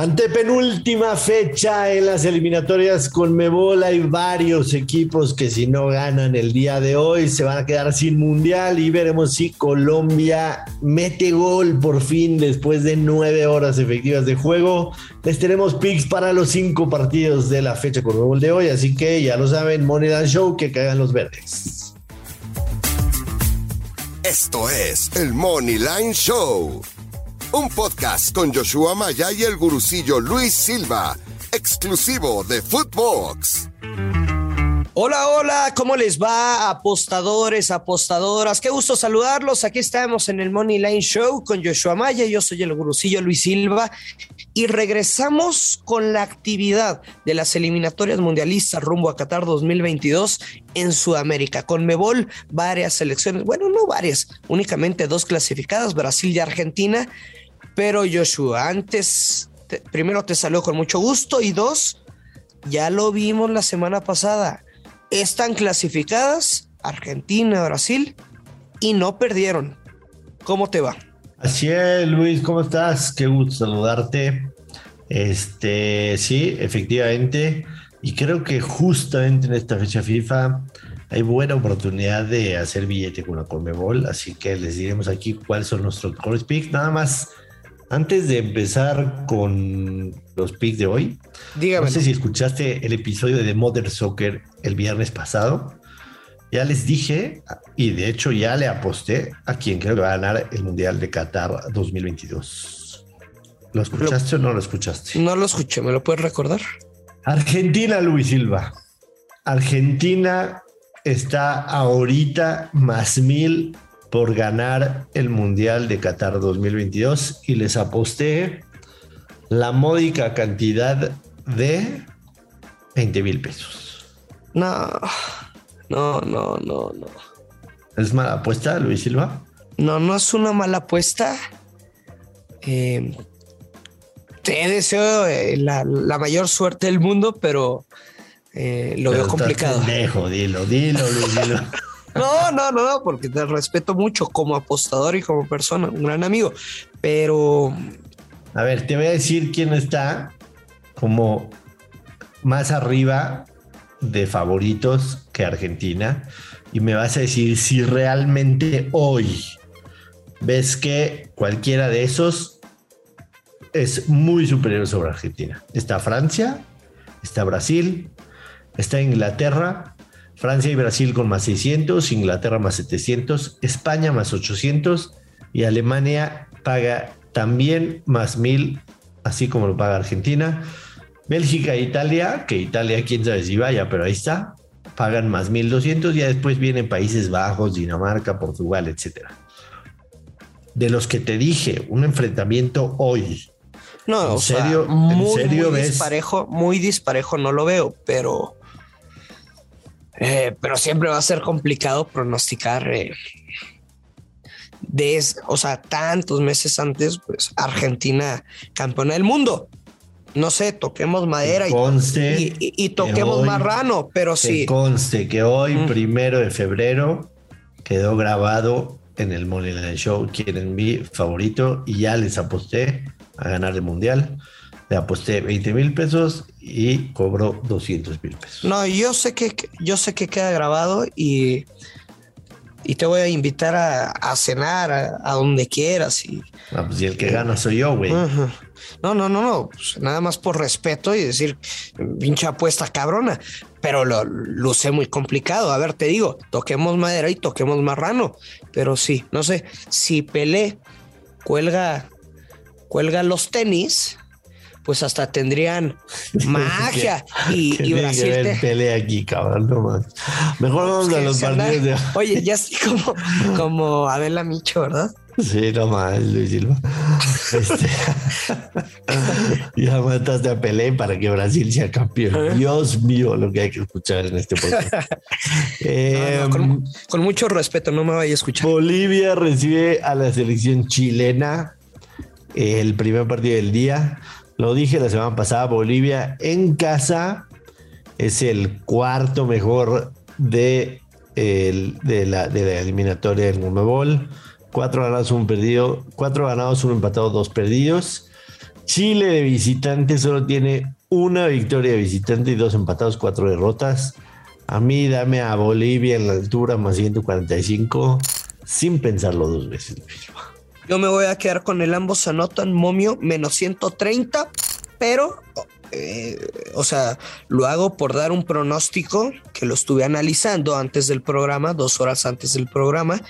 Ante penúltima fecha en las eliminatorias con Mebol hay varios equipos que si no ganan el día de hoy se van a quedar sin mundial y veremos si Colombia mete gol por fin después de nueve horas efectivas de juego. Les tenemos picks para los cinco partidos de la fecha con Mebol de hoy, así que ya lo saben, Moneyland Show, que caigan los verdes. Esto es el Moneyline Show un podcast con Joshua Maya y el gurucillo Luis Silva, exclusivo de Footbox. Hola, hola, ¿cómo les va, apostadores, apostadoras? Qué gusto saludarlos. Aquí estamos en el Money Line Show con Joshua Maya. Yo soy el gurucillo Luis Silva y regresamos con la actividad de las eliminatorias mundialistas rumbo a Qatar 2022 en Sudamérica. Con Mebol, varias selecciones, bueno, no varias, únicamente dos clasificadas, Brasil y Argentina. Pero Joshua, antes, primero te saludo con mucho gusto y dos, ya lo vimos la semana pasada están clasificadas Argentina, Brasil y no perdieron. ¿Cómo te va? Así es, Luis, ¿cómo estás? Qué gusto saludarte. Este, sí, efectivamente. Y creo que justamente en esta fecha FIFA hay buena oportunidad de hacer billete con la Conmebol. Así que les diremos aquí cuáles son nuestros core picks. Nada más antes de empezar con los picks de hoy, no sé si escuchaste el episodio de The Mother Soccer el viernes pasado. Ya les dije, y de hecho ya le aposté a quien creo que va a ganar el Mundial de Qatar 2022. ¿Lo escuchaste o no lo escuchaste? No lo escuché, ¿me lo puedes recordar? Argentina, Luis Silva. Argentina está ahorita más mil por ganar el Mundial de Qatar 2022 y les aposté la módica cantidad de 20 mil pesos. No, no, no, no, no. ¿Es mala apuesta, Luis Silva? No, no es una mala apuesta. Eh, te deseo eh, la, mayor suerte del mundo, pero eh, lo veo complicado. Pendejo, dilo, dilo, Luis. No, no, no, porque te respeto mucho como apostador y como persona, un gran amigo. Pero. A ver, te voy a decir quién está como más arriba de favoritos que Argentina. Y me vas a decir si realmente hoy ves que cualquiera de esos es muy superior sobre Argentina. Está Francia, está Brasil, está Inglaterra Francia y Brasil con más 600, Inglaterra más 700, España más 800 y Alemania paga también más 1000, así como lo paga Argentina. Bélgica e Italia, que Italia quién sabe si vaya, pero ahí está, pagan más 1200, ya después vienen Países Bajos, Dinamarca, Portugal, etc. De los que te dije, un enfrentamiento hoy. No, ¿En serio, muy, ¿en serio muy disparejo, muy disparejo no lo veo, pero eh, pero siempre va a ser complicado pronosticar eh, de, o sea, tantos meses antes, pues Argentina campeona del mundo. No sé, toquemos madera y, toquemos marrano, pero sí. Conste que hoy, mm. primero de febrero, quedó grabado en el Moneyline Show, quieren mi favorito, y ya les aposté a ganar el mundial. Le aposté 20 mil pesos y cobró 200 mil pesos. No, yo sé que yo sé que queda grabado y, y te voy a invitar a, cenar a, donde quieras. Y, ah, pues y el que gana soy yo, güey. No, no, no, no. Pues nada más por respeto y decir, pinche apuesta cabrona. Pero lo luce muy complicado. A ver, te digo, toquemos madera y toquemos marrano. Pero sí, no sé, si Pelé cuelga, cuelga los tenis pues hasta tendrían magia y, y Brasil. pelea aquí, cabrón, no más. Mejor vamos a los partidos de. Oye, ya así como, como Adela Micho, ¿verdad? Sí, no más, Luis Silva. Este, ya mataste a Pelé para que Brasil sea campeón. Dios mío, lo que hay que escuchar en este podcast. Em, con, mucho respeto, no me vaya a escuchar. Bolivia recibe a la selección chilena el primer partido del día. Lo dije la semana pasada, Bolivia en casa es el cuarto mejor de, de, la, eliminatoria del Conmebol. Cuatro ganados, un perdido, cuatro ganados, un empatado, dos perdidos. Chile de visitante solo tiene una victoria de visitante y dos empatados, cuatro derrotas. A mí dame a Bolivia en la altura más 145 sin pensarlo dos veces. Yo me voy a quedar con el ambos anotan momio menos 130, pero, eh, o sea, lo hago por dar un pronóstico que lo estuve analizando antes del programa, dos horas antes del programa,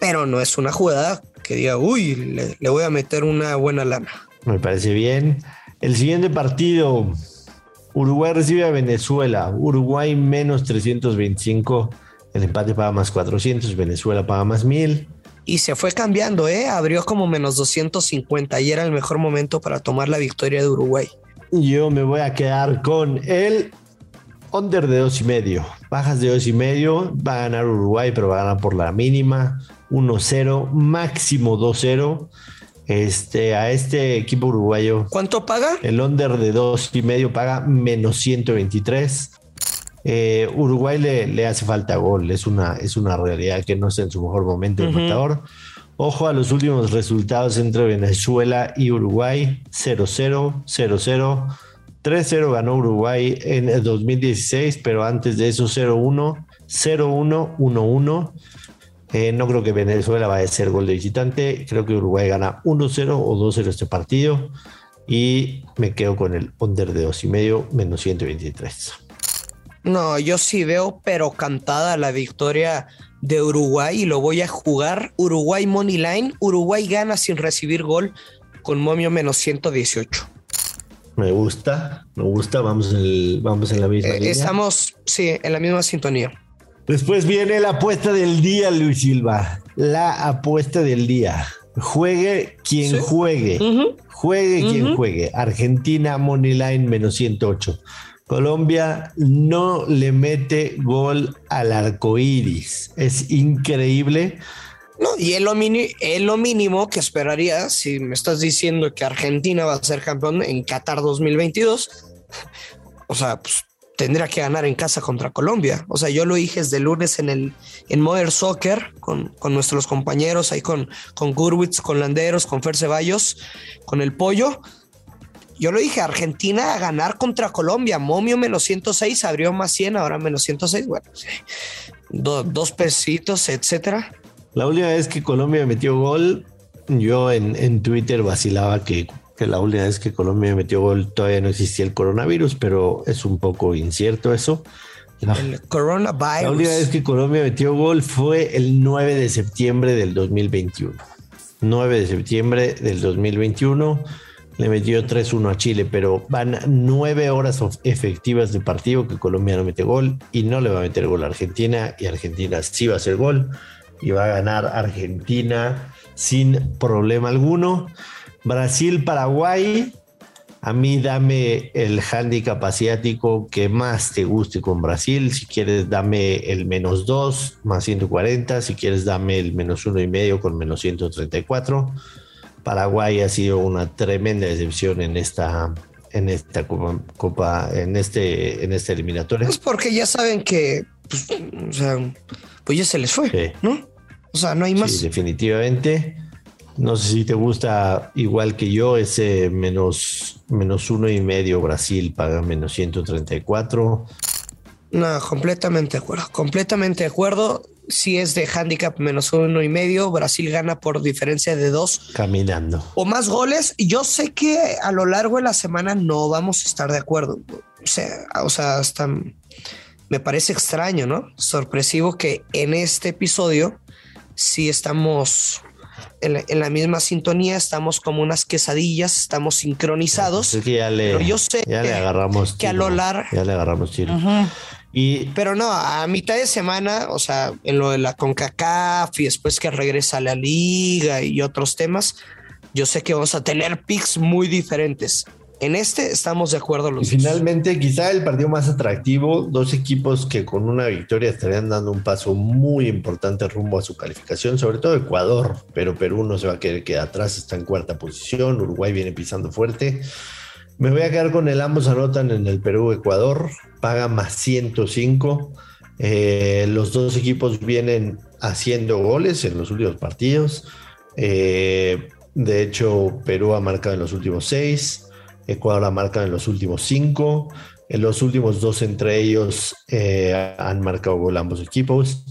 pero no es una jugada que diga, uy, le, le voy a meter una buena lana. Me parece bien. El siguiente partido, Uruguay recibe a Venezuela. Uruguay menos 325. El empate paga más 400. Venezuela paga más 1000. Y se fue cambiando, ¿eh? Abrió como menos 250 y era el mejor momento para tomar la victoria de Uruguay. Yo me voy a quedar con el under de dos y medio. Bajas de dos y medio. Va a ganar Uruguay, pero va a ganar por la mínima. 1-0, máximo 2-0 este, a este equipo uruguayo. ¿Cuánto paga? El under de dos y medio paga menos 123. Eh, Uruguay le, le, hace falta gol, es una, es una realidad que no está en su mejor momento el uh Ojo a los últimos resultados entre Venezuela y Uruguay: 0-0, 0-0. 3-0 ganó Uruguay en el 2016, pero antes de eso 0-1, 0-1, 1-1. Eh, no creo que Venezuela vaya a ser gol de visitante. Creo que Uruguay gana 1-0 o 2-0 este partido. Y me quedo con el under de 2,5 menos 123. No, yo sí veo, pero cantada la victoria de Uruguay y lo voy a jugar. Uruguay Money Line. Uruguay gana sin recibir gol con momio menos 118. Me gusta, me gusta. Vamos en, vamos en la misma eh, Estamos, sí, en la misma sintonía. Después viene la apuesta del día, Luis Silva. La apuesta del día. Juegue quien juegue. Juegue quien juegue. Argentina, Moneyline, menos 108. Colombia no le mete gol al arco iris. Es increíble. No, y es lo, lo mínimo que esperaría si me estás diciendo que Argentina va a ser campeón en Qatar 2022. O sea, pues tendría que ganar en casa contra Colombia. O sea, yo lo dije desde lunes en el en Modern Soccer con, con nuestros compañeros ahí con, con Gurwitz, con Landeros, con Fer Ceballos, con el Pollo. Yo lo dije, Argentina a ganar contra Colombia, momio menos 106, abrió más 100, ahora menos 106, bueno, dos pesitos, etcétera. La última vez que Colombia metió gol, yo en, en Twitter vacilaba que que la última vez que Colombia metió gol todavía no existía el coronavirus, pero es un poco incierto eso. El coronavirus. La última vez que Colombia metió gol fue el 9 de septiembre del 2021. 9 de septiembre del 2021 le metió 3-1 a Chile, pero van nueve horas efectivas de partido que Colombia no mete gol y no le va a meter gol a Argentina y Argentina sí va a hacer gol y va a ganar Argentina sin problema alguno. Brasil-Paraguay, a mí dame el handicap asiático que más te guste con Brasil. Si quieres, dame el menos 2 más 140. Si quieres, dame el menos uno y medio con menos 134. Paraguay ha sido una tremenda decepción en esta, en esta copa, en este, en esta eliminatoria. Es porque ya saben que, pues, o sea, pues ya se les fue, ¿no? O sea, no hay más. Sí, definitivamente. No sé si te gusta igual que yo ese menos, menos uno y medio Brasil paga menos 134. No, completamente de acuerdo. Completamente de acuerdo. Si es de handicap menos uno y medio, Brasil gana por diferencia de dos. Caminando. O más goles. Yo sé que a lo largo de la semana no vamos a estar de acuerdo. O sea, o sea, hasta me parece extraño, ¿no? Sorpresivo que en este episodio sí estamos en la, misma sintonía, estamos como unas quesadillas, estamos sincronizados. ya le, pero yo sé ya le agarramos que a lo largo. Ya le agarramos tiro. Y, pero no, a mitad de semana, o sea, en lo de la CONCACAF y después que regresa a la liga y otros temas, yo sé que vamos a tener picks muy diferentes. En este estamos de acuerdo los Y finalmente, quizá el partido más atractivo, dos equipos que con una victoria estarían dando un paso muy importante rumbo a su calificación, sobre todo Ecuador, pero Perú no se va a querer quedar atrás, está en cuarta posición, Uruguay viene pisando fuerte. Me voy a quedar con el ambos anotan en el Perú-Ecuador, paga más 105. Eh, los dos equipos vienen haciendo goles en los últimos partidos. Eh, De hecho, Perú ha marcado en los últimos seis, Ecuador ha marcado en los últimos cinco. En los últimos dos entre ellos eh, han marcado gol ambos equipos.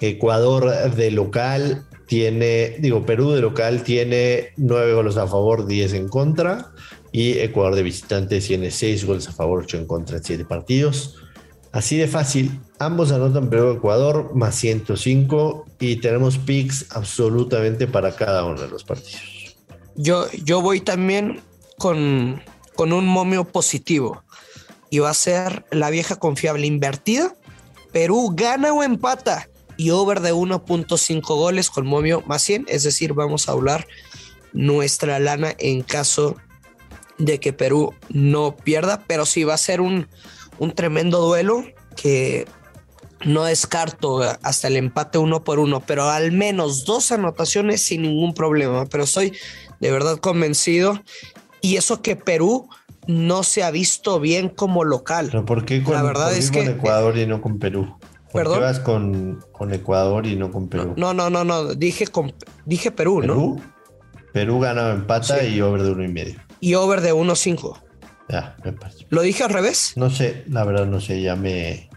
Ecuador de local tiene, digo, Perú de local tiene nueve goles a favor, diez en contra. Y Ecuador de visitante tiene seis goles a favor, ocho en contra en siete partidos. Así de fácil. Ambos anotan Perú-Ecuador más 105 y tenemos picks absolutamente para cada uno de los partidos. Yo, yo voy también con, con un momio positivo y va a ser la vieja confiable invertida. Perú gana o empata y over de 1.5 goles con momio más 100. Es decir, vamos a hablar nuestra lana en caso de que Perú no pierda, pero sí va a ser un, un tremendo duelo que no descarto hasta el empate uno por uno, pero al menos dos anotaciones sin ningún problema. Pero estoy de verdad convencido. Y eso que Perú no se ha visto bien como local. ¿Pero por qué con, La verdad es que- Ecuador y no con Perú? ¿Por ¿Perdón? qué vas con, con Ecuador y no con Perú? No, no, no, no. Dije, con- dije Perú, ¿no? Perú. Perú gana empata Sí. y over de uno y medio. Y over de 1.5. Ya, me parece. ¿Lo dije al revés? No sé, la verdad no sé, ya me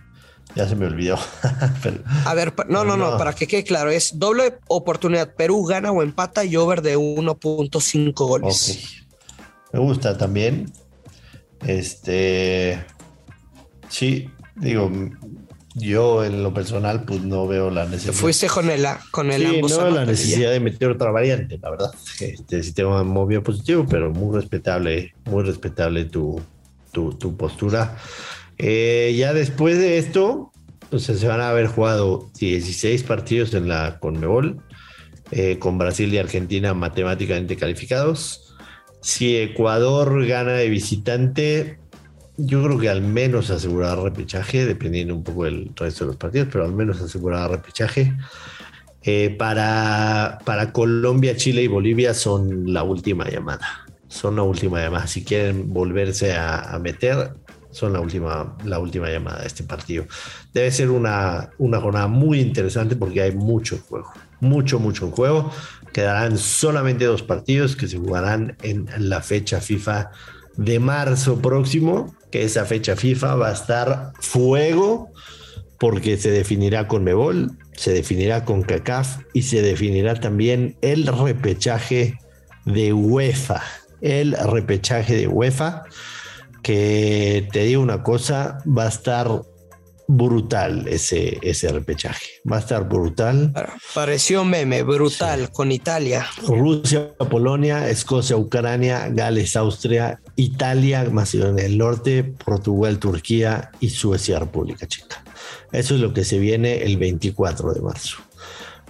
ya se me olvidó. Pero- A ver, no, no, no, No. para que quede claro, es doble oportunidad. Perú gana o empata y over de 1.5 goles. ok. Me gusta también. Este sí, digo, yo en lo personal, pues no veo la necesidad. fuiste con el, con el Sí, ambos no veo la necesidad de meter otra variante, la verdad. Este sistema movio positivo, pero muy respetable, muy respetable tu, tu, tu postura. Eh, ya después de esto, pues, se van a haber jugado 16 partidos en la Conmebol, eh, con Brasil y Argentina matemáticamente calificados. Si Ecuador gana de visitante, yo creo que al menos asegurará repechaje, dependiendo un poco del resto de los partidos, pero al menos asegurará repechaje. Eh, para, para Colombia, Chile y Bolivia son la última llamada. Son la última llamada. Si quieren volverse a, meter, son la última, la última llamada de este partido. Debe ser una, una jornada muy interesante porque hay mucho juego. Mucho, mucho juego. Quedarán solamente dos partidos que se jugarán en la fecha FIFA de marzo próximo, que esa fecha FIFA va a estar fuego porque se definirá con Mebol, se definirá con CACAF y se definirá también el repechaje de UEFA. El repechaje de UEFA, que te digo una cosa, va a estar brutal ese, ese repechaje. Va a estar brutal. Pareció meme, brutal, con Italia. Rusia, Polonia, Escocia, Ucrania, Gales, Austria, Italia, Macedonia del Norte, Portugal, Turquía y Suecia, República Checa. Eso es lo que se viene el 24 de marzo.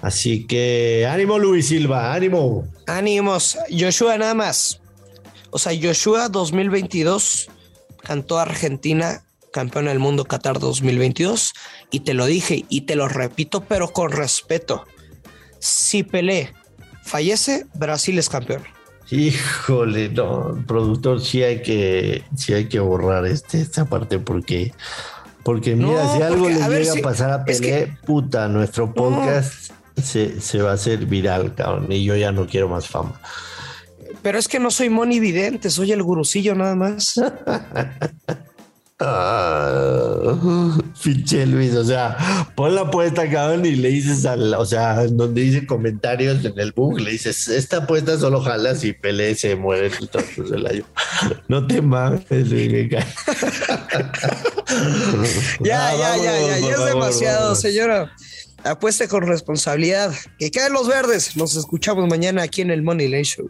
Así que ánimo Luis Silva, ánimo. Ánimos, Joshua nada más. O sea, Joshua 2022 cantó Argentina campeón del mundo Qatar 2022 y te lo dije y te lo repito, pero con respeto. Si Pelé fallece, Brasil es campeón. Híjole, no, productor, sí hay que, sí hay que borrar este, esta parte porque, porque mira, No, si algo porque, le llega si- a pasar a Pelé, que- puta, nuestro podcast se, se va a hacer viral, cabrón, y yo ya no quiero más fama. Pero es que no soy Moni Vidente, soy el gurucillo nada más. Ah, pinche Luis, o sea, pon la apuesta, cabrón, y le dices al, o sea, donde dice comentarios en el book, le dices, esta apuesta solo jalas y Pelé se muere el año. No te mames, Luis. Ya, Ah, ya, ya, vámonos, ya, por ya es demasiado, vámonos. señora. Apueste con responsabilidad. Que caen los verdes. Nos escuchamos mañana aquí en el Money Lane Show.